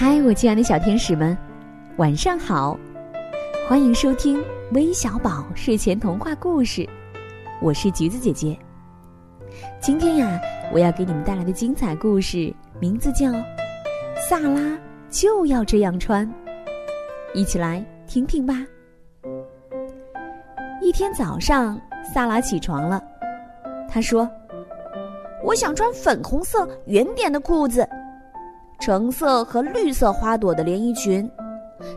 嗨，我亲爱的小天使们，晚上好！欢迎收听微小宝睡前童话故事，我是橘子姐姐。今天呀，我要给你们带来的精彩故事名字叫《萨拉就要这样穿》，一起来听听吧。一天早上，萨拉起床了，他说：“我想穿粉红色圆点的裤子。”橙色和绿色花朵的连衣裙，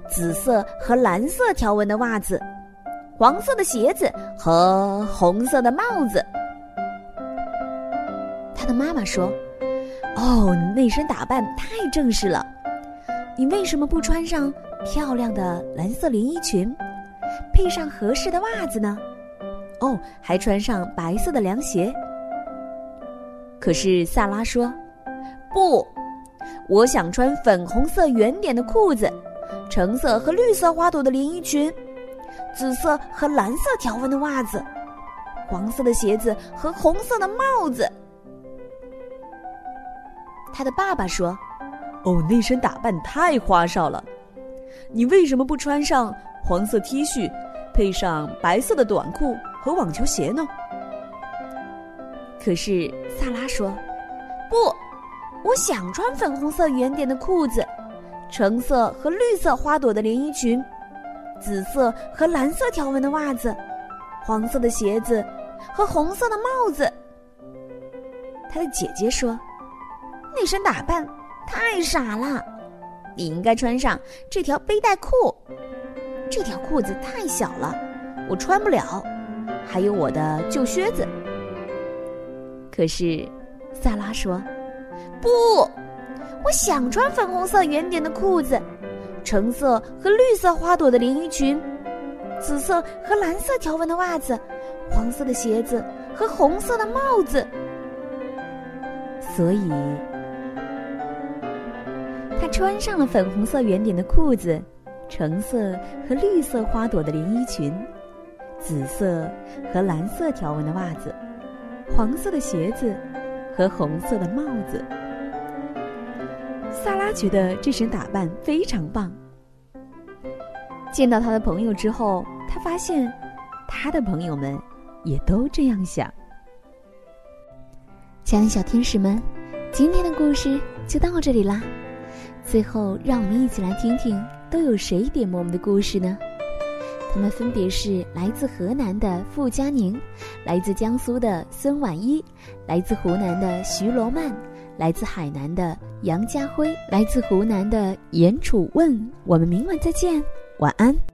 紫色和蓝色条纹的袜子，黄色的鞋子和红色的帽子。他的妈妈说：“哦，你那身打扮太正式了，你为什么不穿上漂亮的蓝色连衣裙，配上合适的袜子呢？哦，还穿上白色的凉鞋？”可是萨拉说：“不。”我想穿粉红色圆点的裤子，橙色和绿色花朵的连衣裙，紫色和蓝色条纹的袜子，黄色的鞋子和红色的帽子。他的爸爸说：“哦，那身打扮太花哨了，你为什么不穿上黄色 T 恤，配上白色的短裤和网球鞋呢？”可是萨拉说：“不。”我想穿粉红色圆点的裤子，橙色和绿色花朵的连衣裙，紫色和蓝色条纹的袜子，黄色的鞋子和红色的帽子。他的姐姐说：“那身打扮太傻了，你应该穿上这条背带裤。这条裤子太小了，我穿不了。还有我的旧靴子。”可是，萨拉说。不，我想穿粉红色圆点的裤子，橙色和绿色花朵的连衣裙，紫色和蓝色条纹的袜子，黄色的鞋子和红色的帽子。所以，他穿上了粉红色圆点的裤子，橙色和绿色花朵的连衣裙，紫色和蓝色条纹的袜子，黄色的鞋子和红色的帽子。萨拉觉得这身打扮非常棒。见到他的朋友之后，他发现他的朋友们也都这样想。亲爱的小天使们，今天的故事就到这里啦。最后，让我们一起来听听都有谁点播我们的故事呢？他们分别是来自河南的傅佳宁，来自江苏的孙婉一，来自湖南的徐罗曼。来自海南的杨家辉，来自湖南的严楚问，我们明晚再见，晚安。